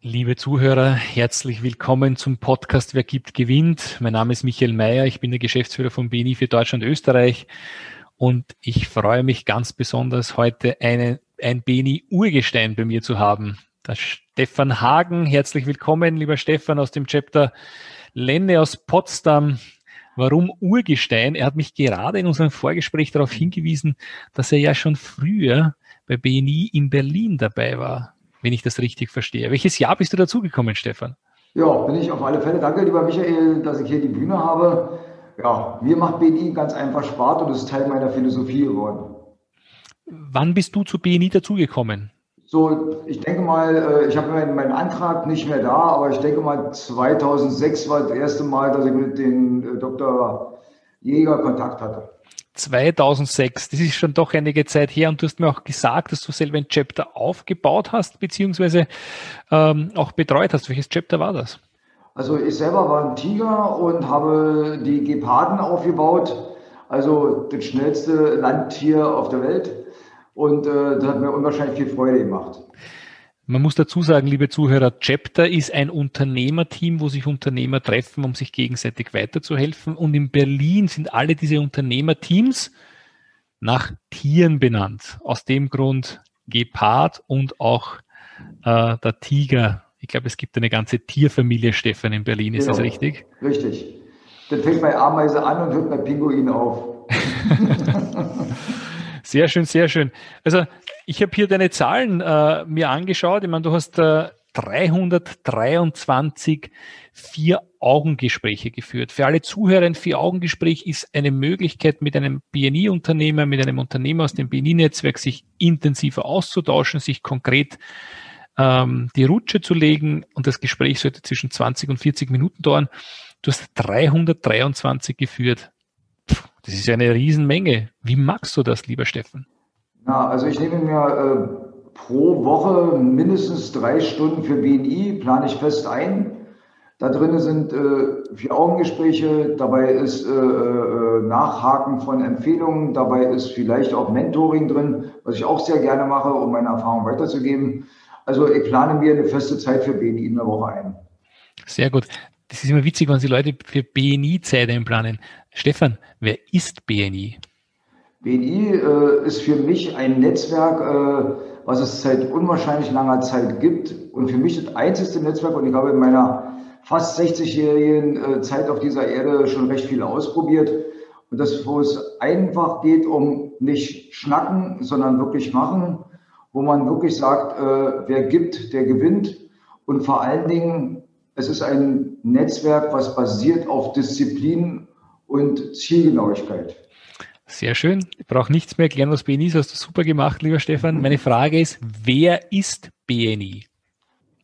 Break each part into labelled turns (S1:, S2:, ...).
S1: Liebe Zuhörer, herzlich willkommen zum Podcast Wer gibt, gewinnt. Mein Name ist Michael Mayer, ich bin der Geschäftsführer von BNI für Deutschland und Österreich und ich freue mich ganz besonders, heute eine, ein BNI-Urgestein bei mir zu haben. Der Stefan Hagen, herzlich willkommen, lieber Stefan aus dem Chapter Lenne aus Potsdam. Warum Urgestein? Er hat mich gerade in unserem Vorgespräch darauf hingewiesen, dass er ja schon früher bei BNI in Berlin dabei war wenn ich das richtig verstehe. Welches Jahr bist du dazugekommen, Stefan?
S2: Ja, bin ich auf alle Fälle. Danke, lieber Michael, dass ich hier die Bühne habe. Ja, mir macht BNI ganz einfach Spaß und ist Teil meiner Philosophie geworden.
S1: Wann bist du zu BNI dazugekommen?
S2: So, ich denke mal, äh, ich habe meinen, Antrag nicht mehr da, aber ich denke mal, 2006 war das erste Mal, dass ich mit dem äh, Dr. Jäger Kontakt hatte.
S1: 2006, das ist schon doch einige Zeit her und du hast mir auch gesagt, dass du selber ein Chapter aufgebaut hast, beziehungsweise ähm, auch betreut hast. Welches Chapter war das?
S2: Also ich selber war ein Tiger und habe die Geparden aufgebaut, also das schnellste Landtier auf der Welt. Und äh, das hat mir unwahrscheinlich viel Freude gemacht.
S1: Man muss dazu sagen, liebe Zuhörer, Chapter ist ein Unternehmerteam, wo sich Unternehmer treffen, um sich gegenseitig weiterzuhelfen. Und in Berlin sind alle diese Unternehmerteams nach Tieren benannt. Aus dem Grund Gepard und auch äh, der Tiger. Ich glaube, es gibt eine ganze Tierfamilie, Stefan, in Berlin. Ist genau. das richtig?
S2: Richtig. Das fängt bei Ameise an und hört bei Pinguin auf.
S1: sehr schön, sehr schön. Also ich habe hier deine Zahlen äh, mir angeschaut. Ich meine, du hast äh, 323 Vier-Augen-Gespräche geführt. Für alle Zuhörer ein Vier-Augen-Gespräch ist eine Möglichkeit, mit einem BNI-Unternehmer, mit einem Unternehmer aus dem BNI-Netzwerk sich intensiver auszutauschen, sich konkret ähm, die Rutsche zu legen und das Gespräch sollte zwischen 20 und 40 Minuten dauern. Du hast 323 geführt. Das ist eine Riesenmenge. Wie magst du das, lieber Steffen?
S2: Ja, also ich nehme mir äh, pro Woche mindestens drei Stunden für BNI, plane ich fest ein. Da drin sind äh, Vier-Augen-Gespräche, dabei ist äh, äh, Nachhaken von Empfehlungen, dabei ist vielleicht auch Mentoring drin, was ich auch sehr gerne mache, um meine Erfahrung weiterzugeben. Also ich plane mir eine feste Zeit für BNI in der Woche ein.
S1: Sehr gut. Das ist immer witzig, wenn Sie Leute für BNI Zeit einplanen. Stefan, wer ist BNI?
S2: BNI äh, ist für mich ein Netzwerk, äh, was es seit unwahrscheinlich langer Zeit gibt und für mich das einzigste Netzwerk und ich habe in meiner fast 60-jährigen äh, Zeit auf dieser Erde schon recht viel ausprobiert und das, wo es einfach geht um nicht schnacken, sondern wirklich machen, wo man wirklich sagt, äh, wer gibt, der gewinnt und vor allen Dingen, es ist ein Netzwerk, was basiert auf Disziplin und Zielgenauigkeit.
S1: Sehr schön. Ich brauche nichts mehr erklären, was BNI ist. Hast du super gemacht, lieber Stefan. Meine Frage ist, wer ist BNI?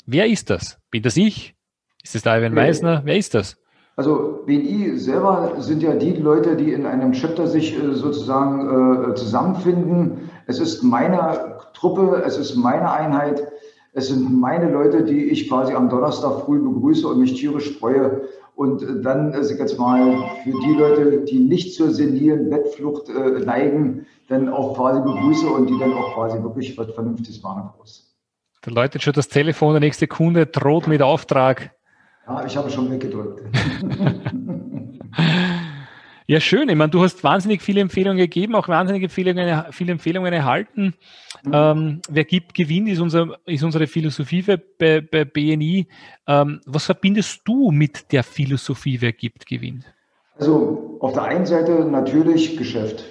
S1: Wer ist das? Bin das ich? Ist das der Ivan Meisner? Wer ist das?
S2: Also BNI selber sind ja die Leute, die in einem Chapter sich äh, sozusagen äh, zusammenfinden. Es ist meine Truppe, es ist meine Einheit, es sind meine Leute, die ich quasi am Donnerstag früh begrüße und mich tierisch freue, und äh, dann, also jetzt mal für die Leute, die nicht zur senilen Bettflucht äh, neigen, dann auch quasi begrüße und die dann auch quasi wirklich was Vernünftiges machen muss.
S1: Da läutet schon das Telefon, der nächste Kunde droht mit Auftrag.
S2: Ja, ich habe schon weggedrückt.
S1: Ja, schön. Ich meine, du hast wahnsinnig viele Empfehlungen gegeben, auch wahnsinnig Empfehlungen, viele Empfehlungen erhalten. Mhm. Ähm, wer gibt, gewinnt, ist, unser, ist unsere Philosophie bei, bei BNI. Ähm, was verbindest du mit der Philosophie, wer gibt, gewinnt?
S2: Also auf der einen Seite natürlich Geschäft.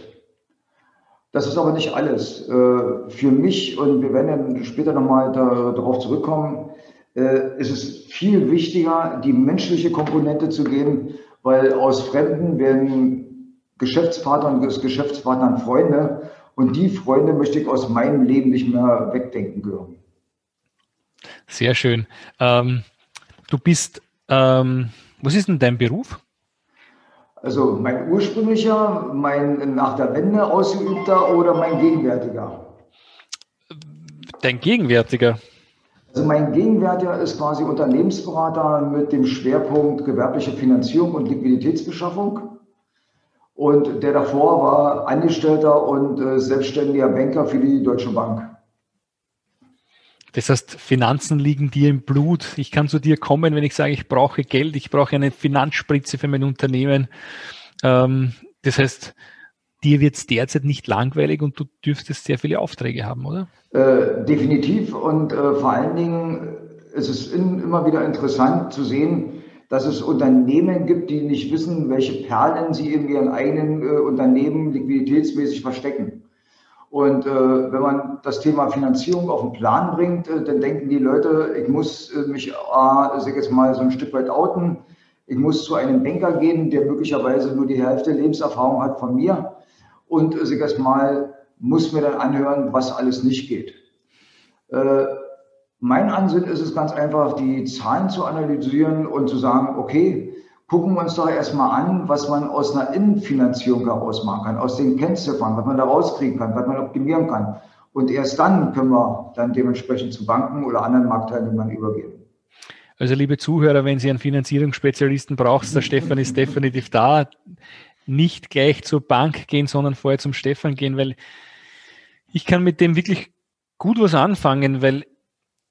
S2: Das ist aber nicht alles. Äh, für mich, und wir werden dann später nochmal darauf zurückkommen, äh, ist es viel wichtiger, die menschliche Komponente zu gehen weil aus Fremden werden Geschäftspartner und Geschäftspartnern Freunde und die Freunde möchte ich aus meinem Leben nicht mehr wegdenken können.
S1: Sehr schön. Ähm, du bist, ähm, was ist denn dein Beruf?
S2: Also mein ursprünglicher, mein nach der Wende ausgeübter oder mein gegenwärtiger?
S1: Dein gegenwärtiger.
S2: Also mein Gegenwärtiger ist quasi Unternehmensberater mit dem Schwerpunkt gewerbliche Finanzierung und Liquiditätsbeschaffung. Und der davor war Angestellter und äh, selbstständiger Banker für die Deutsche Bank.
S1: Das heißt, Finanzen liegen dir im Blut. Ich kann zu dir kommen, wenn ich sage, ich brauche Geld, ich brauche eine Finanzspritze für mein Unternehmen. Ähm, das heißt, dir wird es derzeit nicht langweilig und du dürftest sehr viele Aufträge haben, oder?
S2: Äh, definitiv und äh, vor allen Dingen ist es in, immer wieder interessant zu sehen, dass es Unternehmen gibt, die nicht wissen, welche Perlen sie in ihren eigenen äh, Unternehmen liquiditätsmäßig verstecken. Und äh, wenn man das Thema Finanzierung auf den Plan bringt, äh, dann denken die Leute, ich muss äh, mich, äh, sag jetzt mal, so ein Stück weit outen. Ich muss zu einem Banker gehen, der möglicherweise nur die Hälfte Lebenserfahrung hat von mir. Und äh, sag jetzt mal, muss mir dann anhören, was alles nicht geht. Äh, mein Ansinn ist es ganz einfach, die Zahlen zu analysieren und zu sagen, okay, gucken wir uns doch erstmal an, was man aus einer Innenfinanzierung heraus machen kann, aus den Kennziffern, was man da rauskriegen kann, was man optimieren kann. Und erst dann können wir dann dementsprechend zu Banken oder anderen Marktteilnehmern übergehen.
S1: Also liebe Zuhörer, wenn Sie einen Finanzierungsspezialisten brauchen, der Stefan ist definitiv da. Nicht gleich zur Bank gehen, sondern vorher zum Stefan gehen, weil ich kann mit dem wirklich gut was anfangen, weil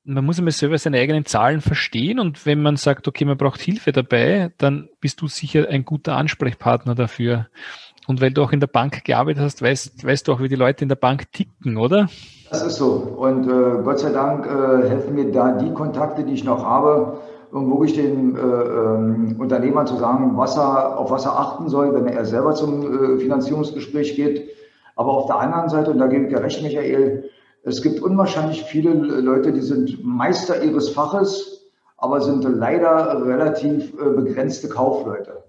S1: man muss immer selber seine eigenen Zahlen verstehen und wenn man sagt, okay, man braucht Hilfe dabei, dann bist du sicher ein guter Ansprechpartner dafür. Und weil du auch in der Bank gearbeitet hast, weißt, weißt du auch, wie die Leute in der Bank ticken, oder?
S2: Das ist so. Und äh, Gott sei Dank äh, helfen mir da die Kontakte, die ich noch habe, um wirklich den äh, ähm, Unternehmern zu sagen, was er, auf was er achten soll, wenn er selber zum äh, Finanzierungsgespräch geht. Aber auf der anderen Seite, und da gebe ich dir recht, Michael, es gibt unwahrscheinlich viele Leute, die sind Meister ihres Faches, aber sind leider relativ äh, begrenzte Kaufleute.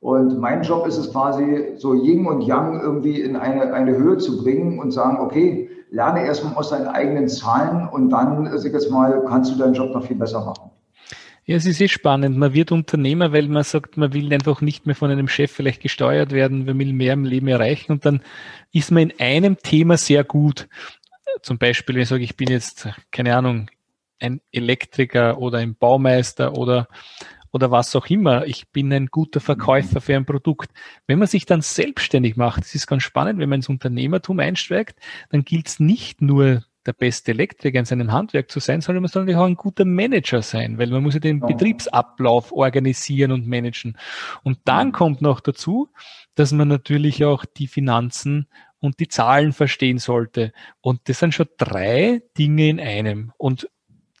S2: Und mein Job ist es quasi, so Yin und Yang irgendwie in eine, eine Höhe zu bringen und sagen, okay, lerne erstmal aus deinen eigenen Zahlen und dann, äh, sag jetzt mal, kannst du deinen Job noch viel besser machen.
S1: Ja, es ist sehr spannend. Man wird Unternehmer, weil man sagt, man will einfach nicht mehr von einem Chef vielleicht gesteuert werden, man will mehr im Leben erreichen und dann ist man in einem Thema sehr gut zum Beispiel, wenn ich sage, ich bin jetzt, keine Ahnung, ein Elektriker oder ein Baumeister oder, oder was auch immer. Ich bin ein guter Verkäufer für ein Produkt. Wenn man sich dann selbstständig macht, das ist ganz spannend, wenn man ins Unternehmertum einsteigt, dann gilt es nicht nur der beste Elektriker in seinem Handwerk zu sein, sondern man soll natürlich auch ein guter Manager sein, weil man muss ja den Betriebsablauf organisieren und managen. Und dann kommt noch dazu, dass man natürlich auch die Finanzen und die Zahlen verstehen sollte. Und das sind schon drei Dinge in einem. Und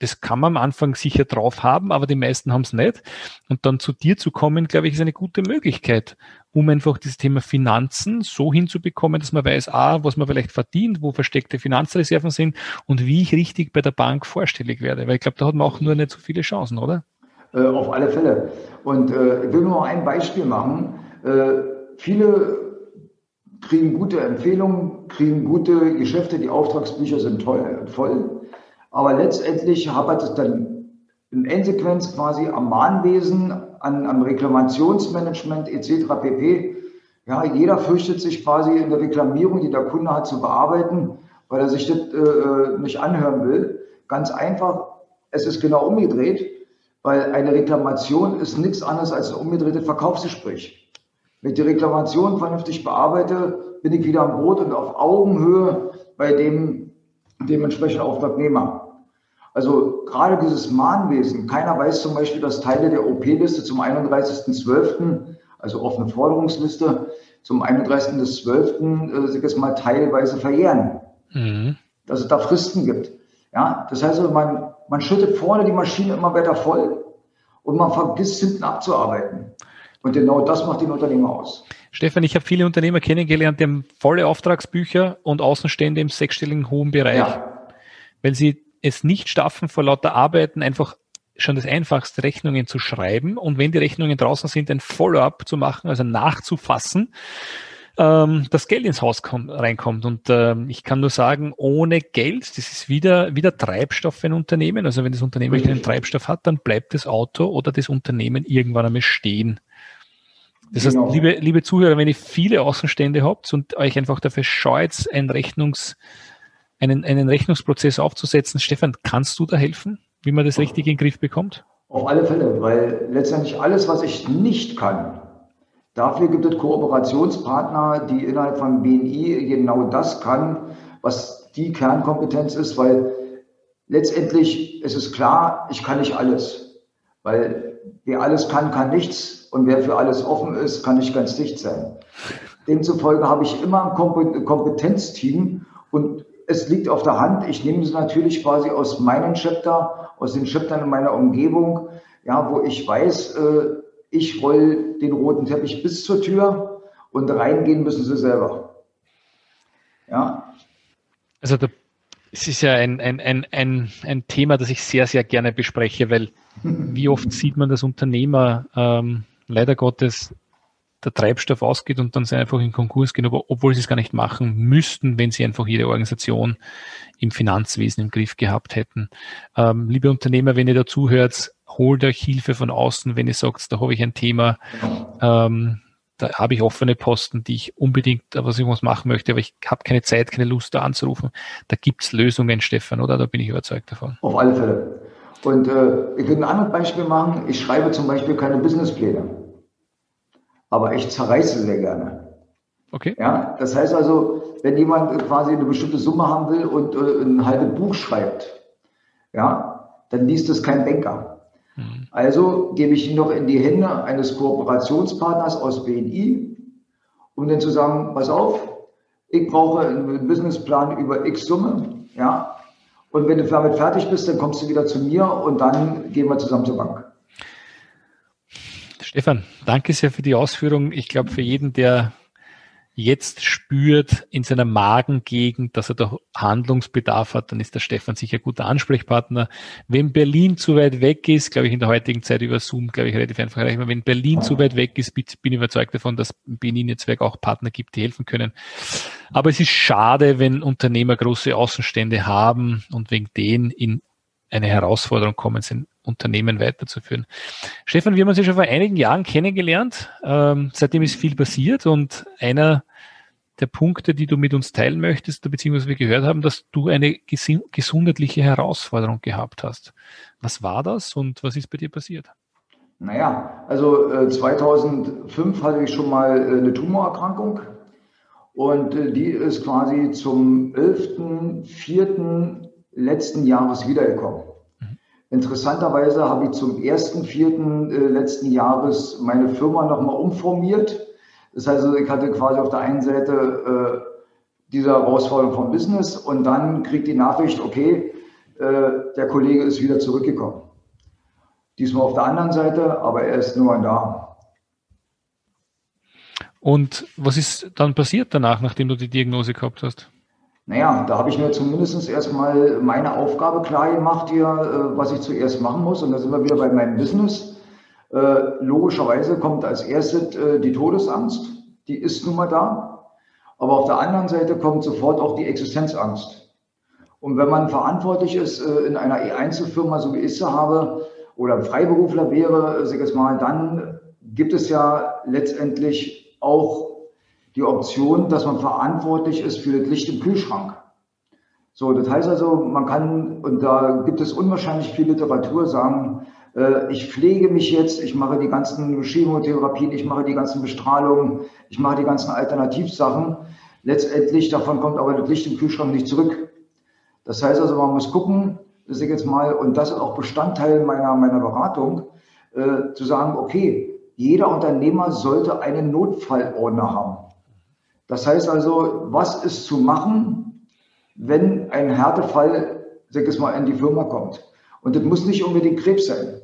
S1: das kann man am Anfang sicher drauf haben, aber die meisten haben es nicht. Und dann zu dir zu kommen, glaube ich, ist eine gute Möglichkeit, um einfach das Thema Finanzen so hinzubekommen, dass man weiß, ah, was man vielleicht verdient, wo versteckte Finanzreserven sind und wie ich richtig bei der Bank vorstellig werde. Weil ich glaube, da hat man auch nur nicht so viele Chancen, oder?
S2: Äh, auf alle Fälle. Und äh, ich will nur ein Beispiel machen. Äh, viele kriegen gute Empfehlungen, kriegen gute Geschäfte, die Auftragsbücher sind toll, voll. Aber letztendlich hapert es dann in Endsequenz quasi am Mahnwesen, an, am Reklamationsmanagement etc. pp. Ja, jeder fürchtet sich quasi in der Reklamierung, die der Kunde hat, zu bearbeiten, weil er sich das äh, nicht anhören will. Ganz einfach, es ist genau umgedreht, weil eine Reklamation ist nichts anderes als ein umgedrehtes Verkaufsgespräch. Wenn ich die Reklamation vernünftig bearbeite, bin ich wieder am Boot und auf Augenhöhe bei dem dementsprechenden Auftragnehmer. Also gerade dieses Mahnwesen, keiner weiß zum Beispiel, dass Teile der OP-Liste zum 31.12., also offene Forderungsliste, zum 31.12. Äh, sich mal teilweise verjähren. Mhm. Dass es da Fristen gibt. Ja, das heißt, also, man, man schüttet vorne die Maschine immer weiter voll und man vergisst hinten abzuarbeiten. Und genau das macht den Unternehmer aus.
S1: Stefan, ich habe viele Unternehmer kennengelernt, die haben volle Auftragsbücher und Außenstände im sechsstelligen hohen Bereich. Ja. Weil sie es nicht schaffen, vor lauter Arbeiten einfach schon das einfachste Rechnungen zu schreiben und wenn die Rechnungen draußen sind, ein Follow-up zu machen, also nachzufassen, ähm, das Geld ins Haus kommt, reinkommt. Und ähm, ich kann nur sagen, ohne Geld, das ist wieder, wieder Treibstoff für ein Unternehmen. Also wenn das Unternehmen keinen Treibstoff hat, dann bleibt das Auto oder das Unternehmen irgendwann einmal stehen. Das heißt, genau. liebe, liebe Zuhörer, wenn ihr viele Außenstände habt und euch einfach dafür scheut, einen, Rechnungs, einen, einen Rechnungsprozess aufzusetzen, Stefan, kannst du da helfen, wie man das richtig in den Griff bekommt?
S2: Auf alle Fälle, weil letztendlich alles, was ich nicht kann, dafür gibt es Kooperationspartner, die innerhalb von BNI genau das kann, was die Kernkompetenz ist, weil letztendlich ist es klar, ich kann nicht alles, weil wer alles kann, kann nichts und wer für alles offen ist, kann nicht ganz dicht sein. Demzufolge habe ich immer ein Kompetenzteam und es liegt auf der Hand. Ich nehme sie natürlich quasi aus meinem Chapter, aus den Chaptern in meiner Umgebung, ja, wo ich weiß, äh, ich roll den roten Teppich bis zur Tür und reingehen müssen sie selber.
S1: Ja. Also da, es ist ja ein, ein, ein, ein, ein Thema, das ich sehr, sehr gerne bespreche, weil wie oft sieht man, dass Unternehmer ähm, leider Gottes der Treibstoff ausgeht und dann sie einfach in Konkurs gehen, obwohl sie es gar nicht machen müssten, wenn sie einfach ihre Organisation im Finanzwesen im Griff gehabt hätten. Ähm, liebe Unternehmer, wenn ihr dazu hört, holt euch Hilfe von außen, wenn ihr sagt, da habe ich ein Thema, ähm, da habe ich offene Posten, die ich unbedingt was irgendwas machen möchte, aber ich habe keine Zeit, keine Lust da anzurufen. Da gibt es Lösungen, Stefan, oder? Da bin ich überzeugt davon.
S2: Auf alle Fälle. Und äh, ich würde ein anderes Beispiel machen. Ich schreibe zum Beispiel keine Businesspläne aber ich zerreiße sehr gerne. Okay. Ja, das heißt also, wenn jemand quasi eine bestimmte Summe haben will und äh, ein halbes Buch schreibt, ja, dann liest es kein Banker. Mhm. Also gebe ich ihn noch in die Hände eines Kooperationspartners aus BNI, um dann zu sagen, pass auf, ich brauche einen Businessplan über X Summe, ja, und wenn du damit fertig bist, dann kommst du wieder zu mir und dann gehen wir zusammen zur Bank.
S1: Stefan, danke sehr für die Ausführung. Ich glaube, für jeden, der jetzt spürt in seiner Magengegend, dass er da Handlungsbedarf hat, dann ist der Stefan sicher guter Ansprechpartner. Wenn Berlin zu weit weg ist, glaube ich, in der heutigen Zeit über Zoom, glaube ich, relativ einfach erreichbar. Wenn Berlin zu weit weg ist, bin ich überzeugt davon, dass Berlin-Netzwerk auch Partner gibt, die helfen können. Aber es ist schade, wenn Unternehmer große Außenstände haben und wegen denen in eine Herausforderung kommen, sind Unternehmen weiterzuführen. Stefan, wir haben uns ja schon vor einigen Jahren kennengelernt. Ähm, seitdem ist viel passiert und einer der Punkte, die du mit uns teilen möchtest, beziehungsweise wir gehört haben, dass du eine gesundheitliche Herausforderung gehabt hast. Was war das und was ist bei dir passiert?
S2: Naja, also äh, 2005 hatte ich schon mal äh, eine Tumorerkrankung und äh, die ist quasi zum 11.04. letzten Jahres wiedergekommen. Interessanterweise habe ich zum 1.4. Äh, letzten Jahres meine Firma nochmal umformiert. Das heißt, ich hatte quasi auf der einen Seite äh, diese Herausforderung vom Business und dann kriegt die Nachricht, okay, äh, der Kollege ist wieder zurückgekommen. Diesmal auf der anderen Seite, aber er ist nur da.
S1: Und was ist dann passiert danach, nachdem du die Diagnose gehabt hast?
S2: Naja, da habe ich mir zumindest erstmal meine Aufgabe klar gemacht hier, äh, was ich zuerst machen muss. Und da sind wir wieder bei meinem Business. Äh, logischerweise kommt als erstes äh, die Todesangst. Die ist nun mal da. Aber auf der anderen Seite kommt sofort auch die Existenzangst. Und wenn man verantwortlich ist in einer E1-Firma, so wie ich sie habe, oder Freiberufler wäre, sag ich jetzt mal, dann gibt es ja letztendlich auch die Option, dass man verantwortlich ist für das Licht im Kühlschrank. So, das heißt also, man kann, und da gibt es unwahrscheinlich viel Literatur, sagen, äh, ich pflege mich jetzt, ich mache die ganzen Chemotherapien, ich mache die ganzen Bestrahlungen, ich mache die ganzen Alternativsachen. Letztendlich davon kommt aber das Licht im Kühlschrank nicht zurück. Das heißt also, man muss gucken, dass ich jetzt mal, und das ist auch Bestandteil meiner, meiner Beratung, äh, zu sagen, okay, jeder Unternehmer sollte einen Notfallordner haben. Das heißt also, was ist zu machen, wenn ein Härtefall, sag ich mal, in die Firma kommt? Und das muss nicht unbedingt Krebs sein.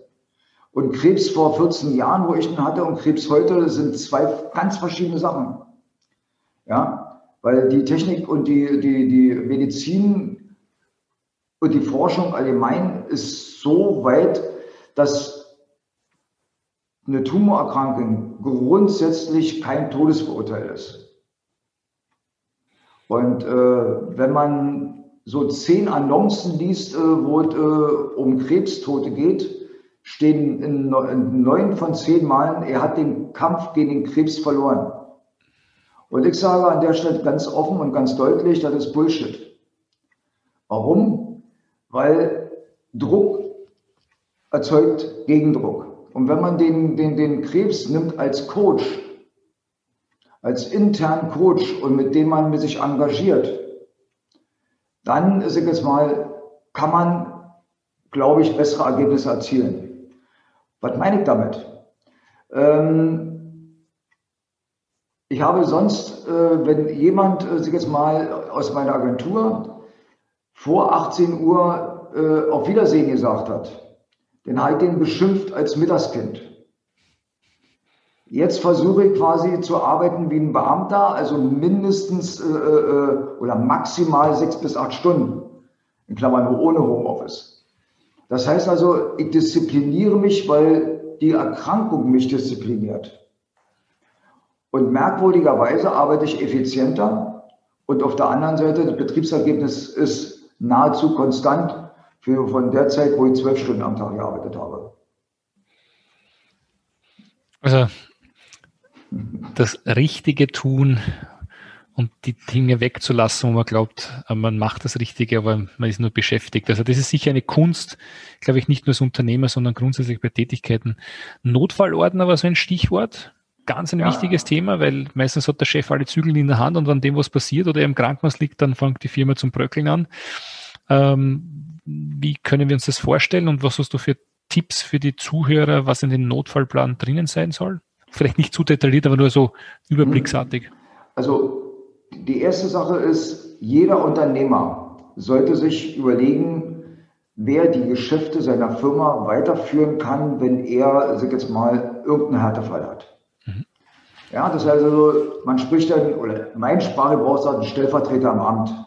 S2: Und Krebs vor 14 Jahren, wo ich ihn hatte, und Krebs heute sind zwei ganz verschiedene Sachen. Ja, weil die Technik und die, die, die Medizin und die Forschung allgemein ist so weit, dass eine Tumorerkrankung grundsätzlich kein Todesverurteil ist. Und äh, wenn man so zehn Annoncen liest, äh, wo es äh, um Krebstote geht, stehen in neun von zehn Malen, er hat den Kampf gegen den Krebs verloren. Und ich sage an der Stelle ganz offen und ganz deutlich, das ist Bullshit. Warum? Weil Druck erzeugt Gegendruck. Und wenn man den, den, den Krebs nimmt als Coach, als internen Coach und mit dem man sich engagiert, dann, ich jetzt mal, kann man, glaube ich, bessere Ergebnisse erzielen. Was meine ich damit? Ähm, ich habe sonst, äh, wenn jemand, äh, sag ich jetzt mal, aus meiner Agentur vor 18 Uhr äh, auf Wiedersehen gesagt hat, den ich den beschimpft als Mittagskind. Jetzt versuche ich quasi zu arbeiten wie ein Beamter, also mindestens äh, äh, oder maximal sechs bis acht Stunden, in Klammern ohne Homeoffice. Das heißt also, ich diszipliniere mich, weil die Erkrankung mich diszipliniert. Und merkwürdigerweise arbeite ich effizienter und auf der anderen Seite, das Betriebsergebnis ist nahezu konstant für von der Zeit, wo ich zwölf Stunden am Tag gearbeitet habe.
S1: Also das Richtige tun und die Dinge wegzulassen, wo man glaubt, man macht das Richtige, aber man ist nur beschäftigt. Also das ist sicher eine Kunst, glaube ich, nicht nur als Unternehmer, sondern grundsätzlich bei Tätigkeiten. Notfallordner war so ein Stichwort. Ganz ein ja. wichtiges Thema, weil meistens hat der Chef alle Zügel in der Hand und an dem, was passiert oder er im Krankenhaus liegt, dann fängt die Firma zum Bröckeln an. Ähm, wie können wir uns das vorstellen und was hast du für Tipps für die Zuhörer, was in den Notfallplan drinnen sein soll? Vielleicht nicht zu detailliert, aber nur so überblicksartig.
S2: Also die erste Sache ist, jeder Unternehmer sollte sich überlegen, wer die Geschäfte seiner Firma weiterführen kann, wenn er, sag jetzt mal, irgendeinen Härtefall hat. Mhm. Ja, das heißt also, man spricht dann, oder mein Sprachgebrauch sagt, einen Stellvertreter am Amt.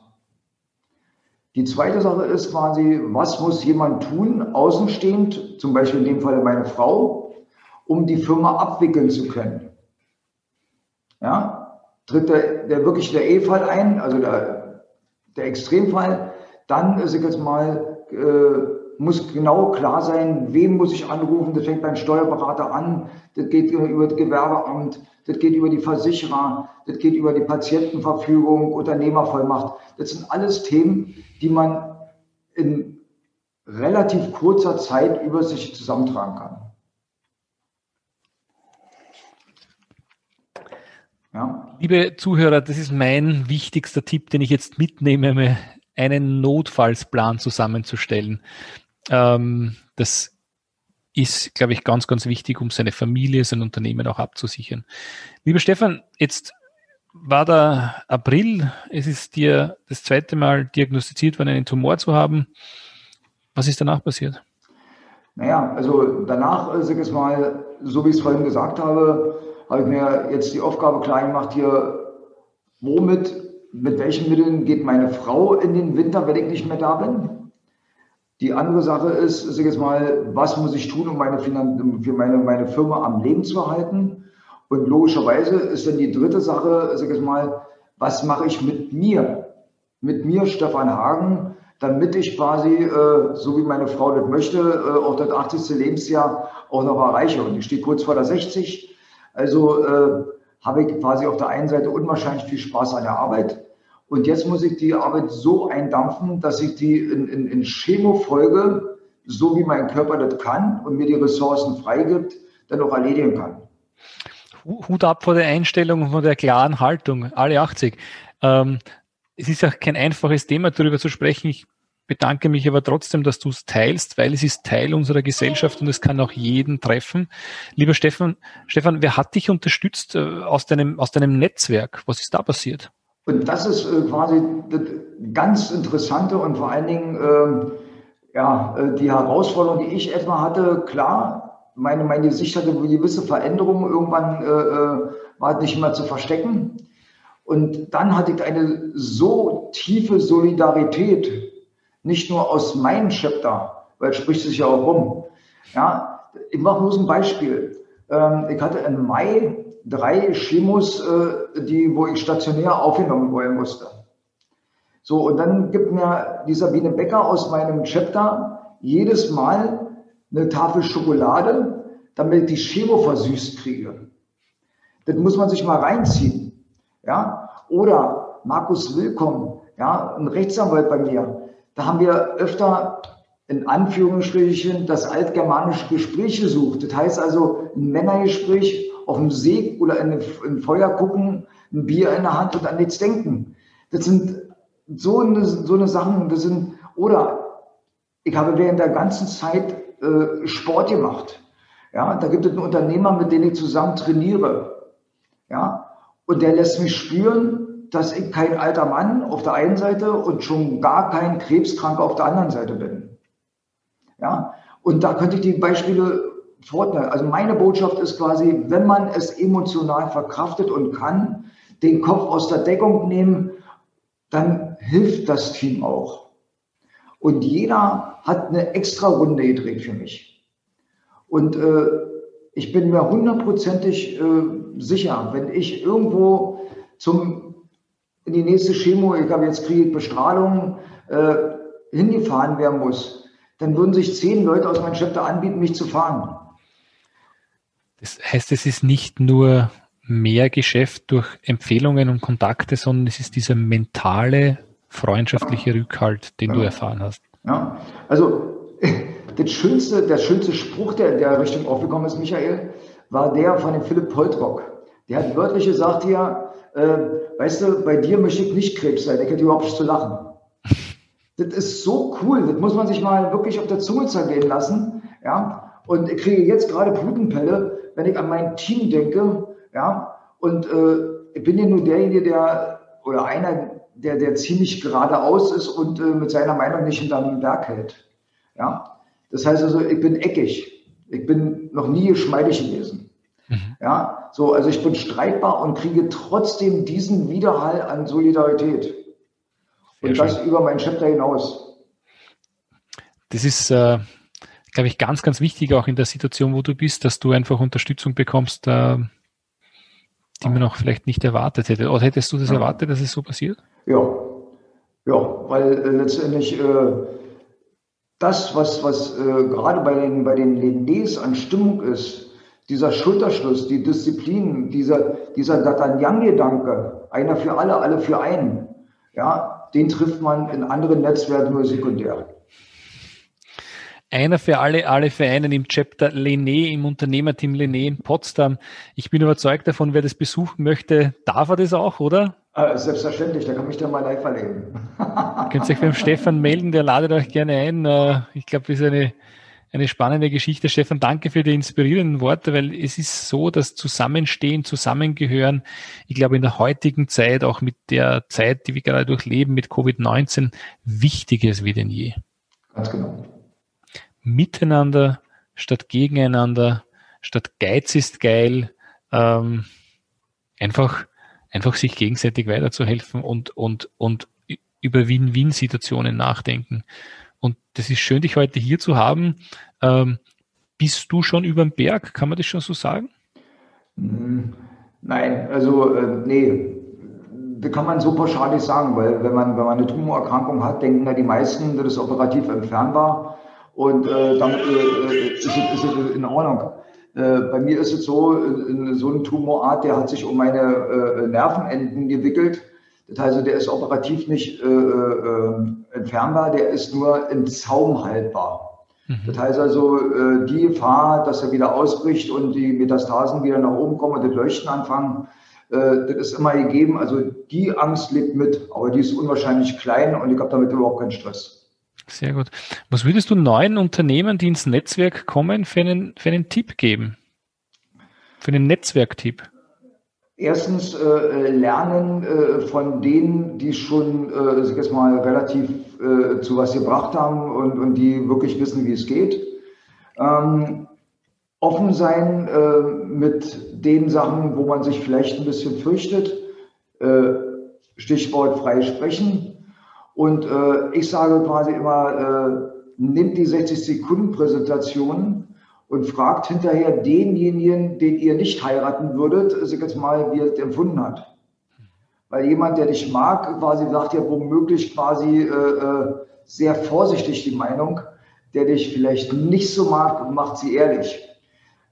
S2: Die zweite Sache ist quasi, was muss jemand tun, außenstehend, zum Beispiel in dem Fall meine Frau, um die Firma abwickeln zu können. Ja, tritt der, der wirklich der E-Fall ein, also der, der Extremfall, dann ist jetzt mal, äh, muss genau klar sein, wem muss ich anrufen. Das fängt beim Steuerberater an, das geht über das Gewerbeamt, das geht über die Versicherer, das geht über die Patientenverfügung, Unternehmervollmacht. Das sind alles Themen, die man in relativ kurzer Zeit über sich zusammentragen kann.
S1: Ja. Liebe Zuhörer, das ist mein wichtigster Tipp, den ich jetzt mitnehme, einen Notfallsplan zusammenzustellen. Ähm, das ist, glaube ich, ganz, ganz wichtig, um seine Familie, sein Unternehmen auch abzusichern. Lieber Stefan, jetzt war der April, es ist dir das zweite Mal diagnostiziert worden, einen Tumor zu haben. Was ist danach passiert?
S2: Naja, also danach, äh, sag ich mal, so wie ich es vorhin gesagt habe, habe ich mir jetzt die Aufgabe klar gemacht, hier, womit, mit welchen Mitteln geht meine Frau in den Winter, wenn ich nicht mehr da bin? Die andere Sache ist, sag jetzt mal, was muss ich tun, um meine Finan für meine, meine Firma am Leben zu erhalten? Und logischerweise ist dann die dritte Sache, sag ich jetzt mal, was mache ich mit mir? Mit mir, Stefan Hagen, damit ich quasi, äh, so wie meine Frau das möchte, äh, auch das 80. Lebensjahr auch noch erreiche. Und ich stehe kurz vor der 60 also äh, habe ich quasi auf der einen Seite unwahrscheinlich viel Spaß an der Arbeit. Und jetzt muss ich die Arbeit so eindampfen, dass ich die in, in, in Chemofolge, so wie mein Körper das kann und mir die Ressourcen freigibt, dann auch erledigen kann.
S1: Hut ab vor der Einstellung und von der klaren Haltung, alle 80. Ähm, es ist ja kein einfaches Thema, darüber zu sprechen. Ich bedanke mich aber trotzdem, dass du es teilst, weil es ist Teil unserer Gesellschaft und es kann auch jeden treffen. Lieber Stefan, Stefan, wer hat dich unterstützt äh, aus deinem, aus deinem Netzwerk? Was ist da passiert?
S2: Und das ist äh, quasi das ganz Interessante und vor allen Dingen ähm, ja, äh, die Herausforderung, die ich etwa hatte, klar, meine, meine Sicht hatte gewisse Veränderungen. Irgendwann äh, war es nicht mehr zu verstecken. Und dann hatte ich eine so tiefe Solidarität nicht nur aus meinem Chapter, weil es spricht sich ja auch rum. Ja, ich mache nur so ein Beispiel. Ähm, ich hatte im Mai drei Chemos, äh, die, wo ich stationär aufgenommen werden musste. So, und dann gibt mir die Sabine Becker aus meinem Chapter jedes Mal eine Tafel Schokolade, damit ich die Chemo versüßt kriege. Das muss man sich mal reinziehen. Ja? Oder Markus Willkommen, ja, ein Rechtsanwalt bei mir. Da haben wir öfter in Anführungsstrichen das altgermanische Gespräch gesucht. Das heißt also ein Männergespräch auf dem See oder in ein Feuer gucken, ein Bier in der Hand und an nichts denken. Das sind so eine, so eine Sachen, das sind, oder ich habe während der ganzen Zeit äh, Sport gemacht. Ja, da gibt es einen Unternehmer, mit dem ich zusammen trainiere. Ja, und der lässt mich spüren, dass ich kein alter Mann auf der einen Seite und schon gar kein Krebskranker auf der anderen Seite bin. Ja, und da könnte ich die Beispiele fortnehmen. Also meine Botschaft ist quasi, wenn man es emotional verkraftet und kann, den Kopf aus der Deckung nehmen, dann hilft das Team auch. Und jeder hat eine extra Runde gedreht für mich. Und äh, ich bin mir hundertprozentig äh, sicher, wenn ich irgendwo zum, in die nächste Chemo, ich habe jetzt Krieg, Bestrahlung, äh, hingefahren werden muss, dann würden sich zehn Leute aus meinem Chapter anbieten, mich zu fahren.
S1: Das heißt, es ist nicht nur mehr Geschäft durch Empfehlungen und Kontakte, sondern es ist dieser mentale, freundschaftliche Rückhalt, den ja. du erfahren hast.
S2: Ja, also das schönste, der schönste Spruch, der in der Richtung aufgekommen ist, Michael, war der von dem Philipp Poltrock. Der hat wörtlich gesagt hier, äh, weißt du, bei dir möchte ich nicht Krebs sein, ich hätte überhaupt nicht zu lachen. Das ist so cool, das muss man sich mal wirklich auf der Zunge zergehen lassen. Ja? Und ich kriege jetzt gerade Blutenpelle, wenn ich an mein Team denke, ja, und äh, ich bin ja nur derjenige, der, oder einer, der, der ziemlich geradeaus ist und äh, mit seiner Meinung nicht hinterm Berg hält. Ja, das heißt also, ich bin eckig. Ich bin noch nie geschmeidig gewesen. Mhm. Ja, so, also ich bin streitbar und kriege trotzdem diesen Widerhall an Solidarität. Und das über mein Chapter hinaus.
S1: Das ist, äh, glaube ich, ganz, ganz wichtig auch in der Situation, wo du bist, dass du einfach Unterstützung bekommst, äh, die man auch vielleicht nicht erwartet hätte. Oder hättest du das ja. erwartet, dass es so passiert?
S2: Ja, ja, weil äh, letztendlich äh, das, was, was äh, gerade bei den, bei den Lenés an Stimmung ist, dieser Schulterschluss, die Disziplin, dieser, dieser D'Artagnan-Gedanke, einer für alle, alle für einen, ja, den trifft man in anderen Netzwerken nur sekundär.
S1: Einer für alle, alle für einen im Chapter Lené, im Unternehmerteam Lené in Potsdam. Ich bin überzeugt davon, wer das besuchen möchte, darf er das auch, oder?
S2: Äh, selbstverständlich, da kann mich dann mal live erleben.
S1: Könnt ihr euch beim Stefan melden, der ladet euch gerne ein. Äh, ich glaube, das ist eine, eine spannende Geschichte. Stefan, danke für die inspirierenden Worte, weil es ist so, dass Zusammenstehen, Zusammengehören, ich glaube, in der heutigen Zeit, auch mit der Zeit, die wir gerade durchleben, mit Covid-19, wichtig ist wie denn je.
S2: Ganz genau
S1: miteinander statt gegeneinander, statt Geiz ist geil, ähm, einfach, einfach sich gegenseitig weiterzuhelfen und, und, und über Win-Win-Situationen nachdenken. Und das ist schön, dich heute hier zu haben. Ähm, bist du schon über den Berg? Kann man das schon so sagen?
S2: Hm, nein, also äh, nee, das kann man so pauschal nicht sagen, weil wenn man, wenn man eine Tumorerkrankung hat, denken ja die meisten, das ist operativ entfernbar und äh, damit äh, ist, es, ist in Ordnung. Äh, bei mir ist es so, in, so ein Tumorart, der hat sich um meine äh, Nervenenden gewickelt. Das heißt, der ist operativ nicht äh, äh, entfernbar, der ist nur im Zaum haltbar. Mhm. Das heißt also, äh, die Gefahr, dass er wieder ausbricht und die Metastasen wieder nach oben kommen und das Leuchten anfangen, äh, das ist immer gegeben. Also die Angst lebt mit, aber die ist unwahrscheinlich klein und ich habe damit überhaupt keinen Stress.
S1: Sehr gut. Was würdest du neuen Unternehmen, die ins Netzwerk kommen, für einen, für einen Tipp geben? Für einen Netzwerktipp?
S2: Erstens äh, lernen äh, von denen, die schon, äh, ich mal, relativ äh, zu was gebracht haben und, und die wirklich wissen, wie es geht. Ähm, offen sein äh, mit den Sachen, wo man sich vielleicht ein bisschen fürchtet. Äh, Stichwort frei sprechen. Und äh, ich sage quasi immer, äh, nimmt die 60-Sekunden-Präsentation und fragt hinterher denjenigen, den ihr nicht heiraten würdet, also jetzt mal, wie er es empfunden hat. Weil jemand, der dich mag, quasi sagt ja womöglich quasi äh, äh sehr vorsichtig die Meinung, der dich vielleicht nicht so mag, macht sie ehrlich.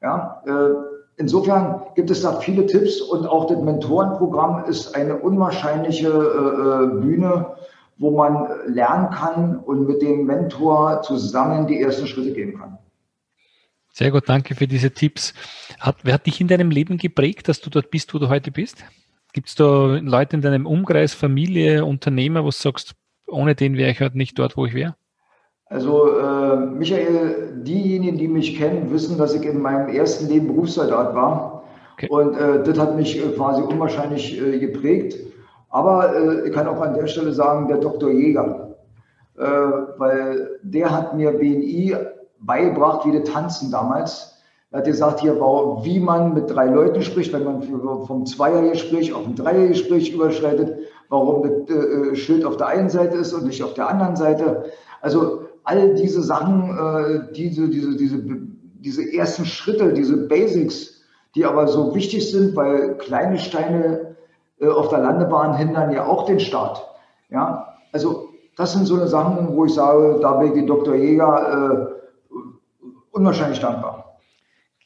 S2: Ja, äh, insofern gibt es da viele Tipps und auch das Mentorenprogramm ist eine unwahrscheinliche äh, äh, Bühne, wo man lernen kann und mit dem Mentor zusammen die ersten Schritte gehen kann.
S1: Sehr gut, danke für diese Tipps. Hat, wer hat dich in deinem Leben geprägt, dass du dort bist, wo du heute bist? Gibt es da Leute in deinem Umkreis, Familie, Unternehmer, wo du sagst, ohne den wäre ich halt nicht dort, wo ich wäre?
S2: Also äh, Michael, diejenigen, die mich kennen, wissen, dass ich in meinem ersten Leben Berufssoldat war. Okay. Und äh, das hat mich äh, quasi unwahrscheinlich äh, geprägt. Aber äh, ich kann auch an der Stelle sagen, der Dr. Jäger, weil der hat mir BNI beigebracht, wie das Tanzen damals. Er hat gesagt, hier, wie man mit drei Leuten spricht, wenn man vom Zweiergespräch auf ein Dreiergespräch überschreitet, warum das äh, Schild auf der einen Seite ist und nicht auf der anderen Seite. Also all diese Sachen, äh, diese, diese, diese, diese ersten Schritte, diese Basics, die aber so wichtig sind, weil kleine Steine äh, auf der Landebahn hindern ja auch den Start. Ja, also das sind so eine Sachen, wo ich sage, da bin ich Dr. Jäger unwahrscheinlich dankbar.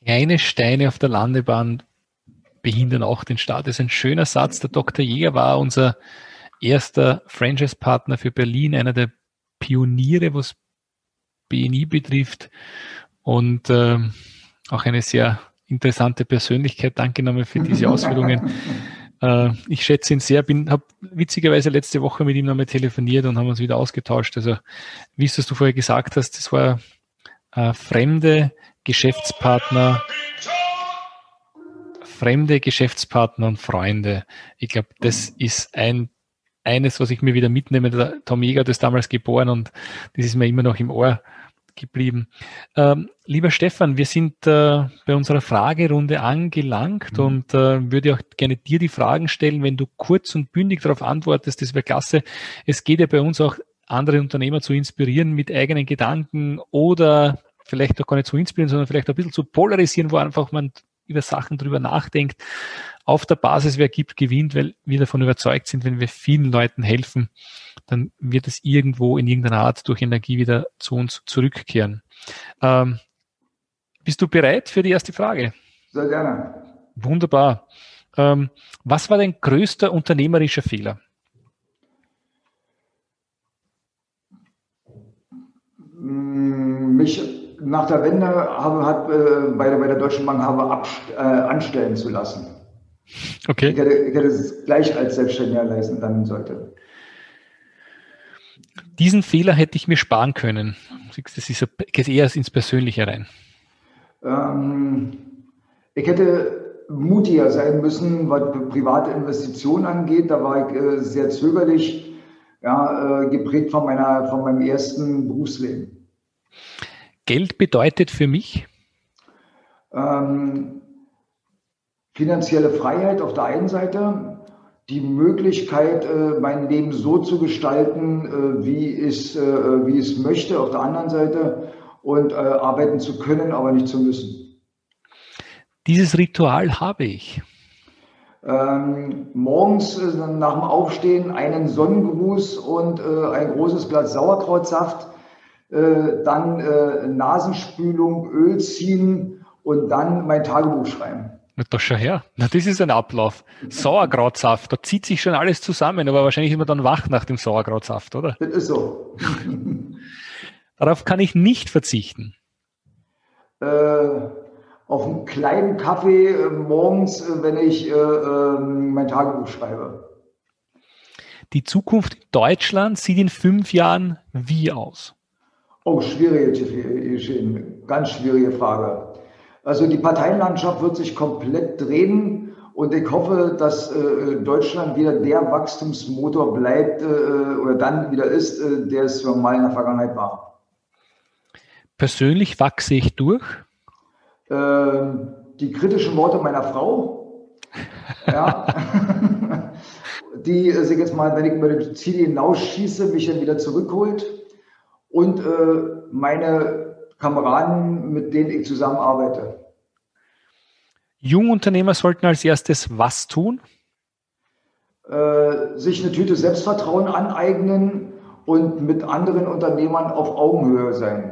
S1: Kleine Steine auf der Landebahn behindern auch den Start. Das ist ein schöner Satz. Der Dr. Jäger war unser erster Franchise-Partner für Berlin, einer der Pioniere, was BNI betrifft und äh, auch eine sehr interessante Persönlichkeit. Danke nochmal für diese Ausführungen. äh, ich schätze ihn sehr, habe witzigerweise letzte Woche mit ihm nochmal telefoniert und haben uns wieder ausgetauscht. Also, wie es du vorher gesagt hast, das war äh, fremde Geschäftspartner, fremde Geschäftspartner und Freunde. Ich glaube, das ist ein eines, was ich mir wieder mitnehme. Der Tom Jäger ist damals geboren und das ist mir immer noch im Ohr geblieben. Ähm, lieber Stefan, wir sind äh, bei unserer Fragerunde angelangt mhm. und äh, würde auch gerne dir die Fragen stellen, wenn du kurz und bündig darauf antwortest, das wäre klasse. Es geht ja bei uns auch andere Unternehmer zu inspirieren mit eigenen Gedanken oder vielleicht auch gar nicht zu inspirieren, sondern vielleicht ein bisschen zu polarisieren, wo einfach man über Sachen drüber nachdenkt. Auf der Basis, wer gibt, gewinnt, weil wir davon überzeugt sind, wenn wir vielen Leuten helfen, dann wird es irgendwo in irgendeiner Art durch Energie wieder zu uns zurückkehren. Ähm, bist du bereit für die erste Frage?
S2: Sehr gerne.
S1: Wunderbar. Ähm, was war dein größter unternehmerischer Fehler?
S2: Mich nach der Wende habe, hat, äh, bei, der, bei der Deutschen Bank habe ab, äh, anstellen zu lassen.
S1: Okay.
S2: Ich hätte, ich hätte es gleich als Selbstständiger leisten dann sollte.
S1: Diesen Fehler hätte ich mir sparen können. Das ist, geht eher ins Persönliche rein.
S2: Ähm, ich hätte mutiger sein müssen, was private Investitionen angeht. Da war ich äh, sehr zögerlich, ja, äh, geprägt von, meiner, von meinem ersten Berufsleben.
S1: Geld bedeutet für mich?
S2: Ähm, finanzielle Freiheit auf der einen Seite, die Möglichkeit, äh, mein Leben so zu gestalten, äh, wie, es, äh, wie es möchte, auf der anderen Seite und äh, arbeiten zu können, aber nicht zu müssen.
S1: Dieses Ritual habe ich.
S2: Ähm, morgens äh, nach dem Aufstehen einen Sonnengruß und äh, ein großes Glas Sauerkrautsaft äh, dann äh, Nasenspülung, Öl ziehen und dann mein Tagebuch schreiben.
S1: Na, doch schon her. Na, das ist ein Ablauf. Sauerkrautsaft, da zieht sich schon alles zusammen, aber wahrscheinlich ist man dann wach nach dem Sauerkrautsaft, oder?
S2: Das ist so.
S1: Darauf kann ich nicht verzichten.
S2: Äh, auf einen kleinen Kaffee äh, morgens, äh, wenn ich äh, ähm, mein Tagebuch schreibe.
S1: Die Zukunft in Deutschland sieht in fünf Jahren wie aus?
S2: Oh, schwierige, ganz schwierige Frage. Also die Parteienlandschaft wird sich komplett drehen und ich hoffe, dass äh, Deutschland wieder der Wachstumsmotor bleibt äh, oder dann wieder ist, äh, der es mal in der Vergangenheit war.
S1: Persönlich wachse ich durch?
S2: Ähm, die kritischen Worte meiner Frau. ja. die äh, sich jetzt mal, wenn ich über das Ziel hinausschieße, mich dann wieder zurückholt und äh, meine Kameraden, mit denen ich zusammenarbeite.
S1: Jungunternehmer sollten als erstes was tun?
S2: Äh, sich eine Tüte Selbstvertrauen aneignen und mit anderen Unternehmern auf Augenhöhe sein.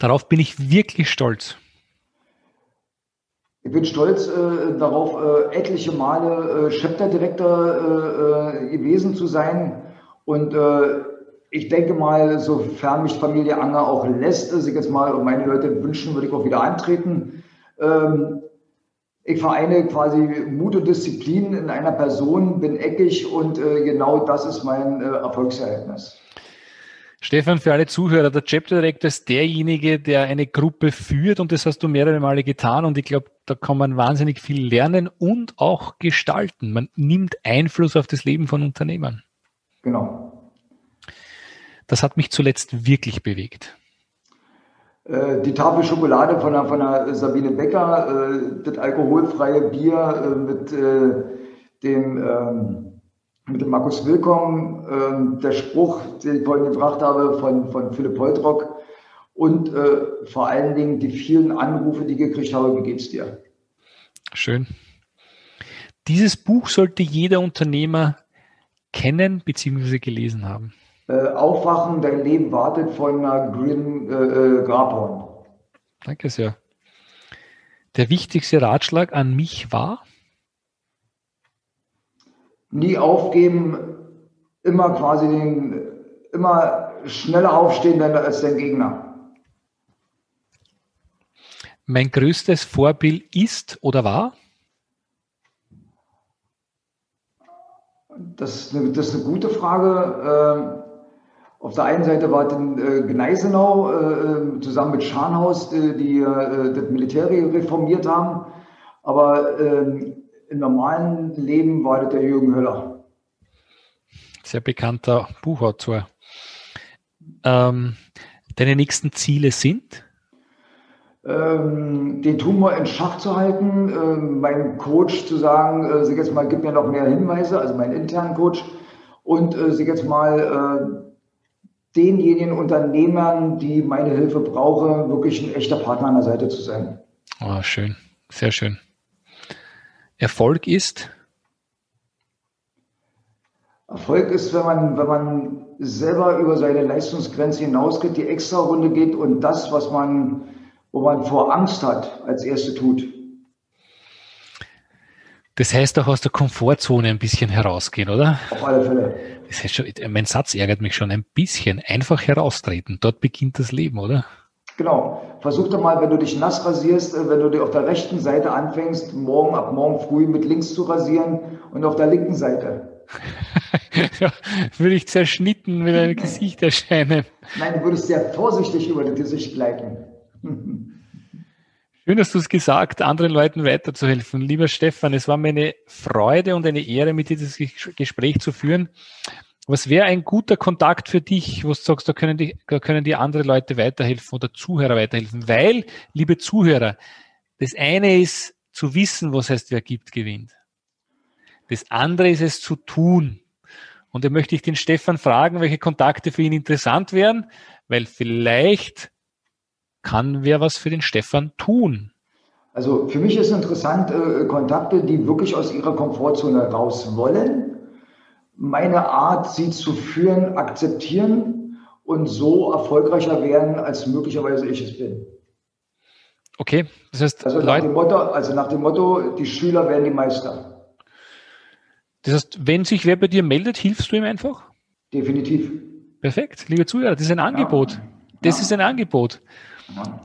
S1: Darauf bin ich wirklich stolz.
S2: Ich bin stolz äh, darauf, äh, etliche Male äh, Chapterdirektor äh, äh, gewesen zu sein. Und äh, ich denke mal, sofern mich Familie Anger auch lässt, sich jetzt mal meine Leute wünschen, würde ich auch wieder antreten. Ähm, ich vereine quasi Mut und Disziplin in einer Person, bin eckig und äh, genau das ist mein Erfolgserlebnis.
S1: Stefan, für alle Zuhörer, der Chapter Director ist derjenige, der eine Gruppe führt und das hast du mehrere Male getan und ich glaube, da kann man wahnsinnig viel lernen und auch gestalten. Man nimmt Einfluss auf das Leben von Unternehmern.
S2: Genau.
S1: Das hat mich zuletzt wirklich bewegt.
S2: Äh, die Tafel Schokolade von der, von der Sabine Becker, äh, das alkoholfreie Bier äh, mit dem ähm, mit dem Markus Willkommen, äh, der Spruch, den ich vorhin gebracht habe von, von Philipp Holtrock und äh, vor allen Dingen die vielen Anrufe, die ich gekriegt habe, wie geht's dir?
S1: Schön. Dieses Buch sollte jeder Unternehmer kennen bzw. gelesen haben.
S2: Äh, Aufwachen, dein Leben wartet von Green äh, äh, Grabhorn.
S1: Danke sehr. Der wichtigste Ratschlag an mich war?
S2: Nie aufgeben, immer quasi den, immer schneller aufstehen als dein Gegner.
S1: Mein größtes Vorbild ist oder war?
S2: Das ist eine, das ist eine gute Frage. Ähm, auf der einen Seite war es in äh, Gneisenau äh, zusammen mit Scharnhaus, die, die äh, das Militär reformiert haben. Aber ähm, im normalen Leben war das der Jürgen Höller.
S1: Sehr bekannter Buchautor. Ähm, deine nächsten Ziele sind?
S2: Ähm, den Tumor in Schach zu halten, ähm, meinem Coach zu sagen, äh, sag jetzt mal, gib mir noch mehr Hinweise, also meinen internen Coach, und äh, sag jetzt mal, äh, denjenigen Unternehmern, die meine Hilfe brauchen, wirklich ein echter Partner an der Seite zu sein.
S1: Oh, schön, sehr schön. Erfolg ist?
S2: Erfolg ist, wenn man, wenn man selber über seine Leistungsgrenze hinausgeht, die extra Runde geht und das, was man, wo man vor Angst hat, als Erste tut.
S1: Das heißt auch aus der Komfortzone ein bisschen herausgehen, oder?
S2: Auf alle Fälle.
S1: Das heißt schon, mein Satz ärgert mich schon ein bisschen. Einfach heraustreten. Dort beginnt das Leben, oder?
S2: Genau. Versuch doch mal, wenn du dich nass rasierst, äh, wenn du dir auf der rechten Seite anfängst, morgen ab morgen früh mit links zu rasieren und auf der linken Seite.
S1: ja, würde ich zerschnitten mit einem Gesicht erscheinen.
S2: Nein, du würdest sehr vorsichtig über das Gesicht gleiten.
S1: Schön, dass du es gesagt, anderen Leuten weiterzuhelfen. Lieber Stefan, es war mir eine Freude und eine Ehre, mit dir dieses Gespräch zu führen. Was wäre ein guter Kontakt für dich, wo du sagst, da können, die, da können dir andere Leute weiterhelfen oder Zuhörer weiterhelfen? Weil, liebe Zuhörer, das eine ist zu wissen, was heißt, wer gibt, gewinnt. Das andere ist es zu tun. Und da möchte ich den Stefan fragen, welche Kontakte für ihn interessant wären, weil vielleicht kann wer was für den Stefan tun.
S2: Also für mich ist interessant, äh, Kontakte, die wirklich aus ihrer Komfortzone raus wollen, meine Art, sie zu führen, akzeptieren und so erfolgreicher werden, als möglicherweise ich es bin.
S1: Okay,
S2: das heißt, also nach, dem Motto, also nach dem Motto, die Schüler werden die Meister.
S1: Das heißt, wenn sich wer bei dir meldet, hilfst du ihm einfach?
S2: Definitiv.
S1: Perfekt, liebe Zuhörer, das ist ein Angebot. Ja. Das ja. ist ein Angebot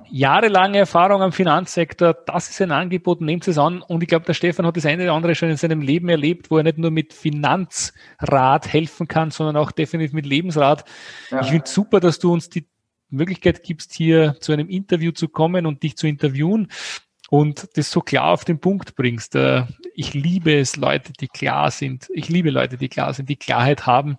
S1: jahrelange Erfahrung am Finanzsektor, das ist ein Angebot, nehmt es an. Und ich glaube, der Stefan hat das eine oder andere schon in seinem Leben erlebt, wo er nicht nur mit Finanzrat helfen kann, sondern auch definitiv mit Lebensrat. Ja. Ich finde super, dass du uns die Möglichkeit gibst, hier zu einem Interview zu kommen und dich zu interviewen und das so klar auf den Punkt bringst. Äh, ich liebe es, Leute, die klar sind. Ich liebe Leute, die klar sind, die Klarheit haben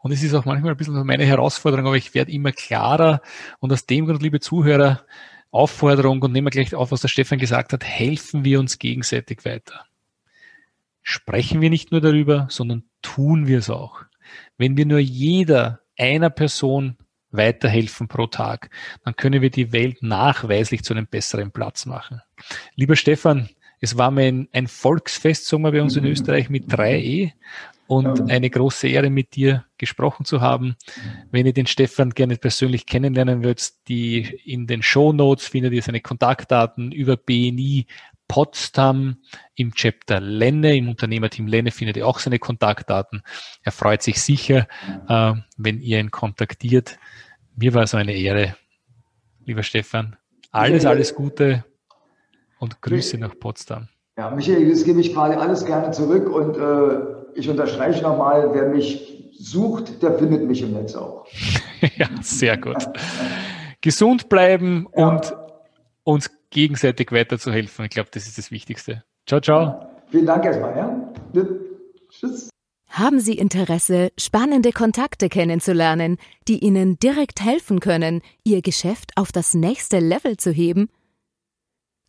S1: und es ist auch manchmal ein bisschen meine Herausforderung, aber ich werde immer klarer. Und aus dem Grund, liebe Zuhörer, Aufforderung und nehmen wir gleich auf, was der Stefan gesagt hat, helfen wir uns gegenseitig weiter. Sprechen wir nicht nur darüber, sondern tun wir es auch. Wenn wir nur jeder einer Person weiterhelfen pro Tag, dann können wir die Welt nachweislich zu einem besseren Platz machen. Lieber Stefan, es war mir ein, ein Volksfest, sagen wir bei uns in Österreich, mit drei E. und eine große Ehre mit dir gesprochen zu haben. Wenn ihr den Stefan gerne persönlich kennenlernen wollt, die in den Show Notes findet ihr seine Kontaktdaten über BNI Potsdam im Chapter Lenne, im Unternehmerteam Lenne findet ihr auch seine Kontaktdaten. Er freut sich sicher, äh, wenn ihr ihn kontaktiert. Mir war es eine Ehre, lieber Stefan. Alles, alles Gute und Grüße nach Potsdam.
S2: Ja, Michael, das gebe ich quasi alles gerne zurück und äh, ich unterstreiche nochmal, wer mich sucht, der findet mich im Netz auch.
S1: ja, sehr gut. Gesund bleiben ja. und uns gegenseitig weiterzuhelfen. Ich glaube, das ist das Wichtigste. Ciao, ciao.
S2: Vielen Dank erstmal. Ja?
S3: Tschüss. Haben Sie Interesse, spannende Kontakte kennenzulernen, die Ihnen direkt helfen können, Ihr Geschäft auf das nächste Level zu heben?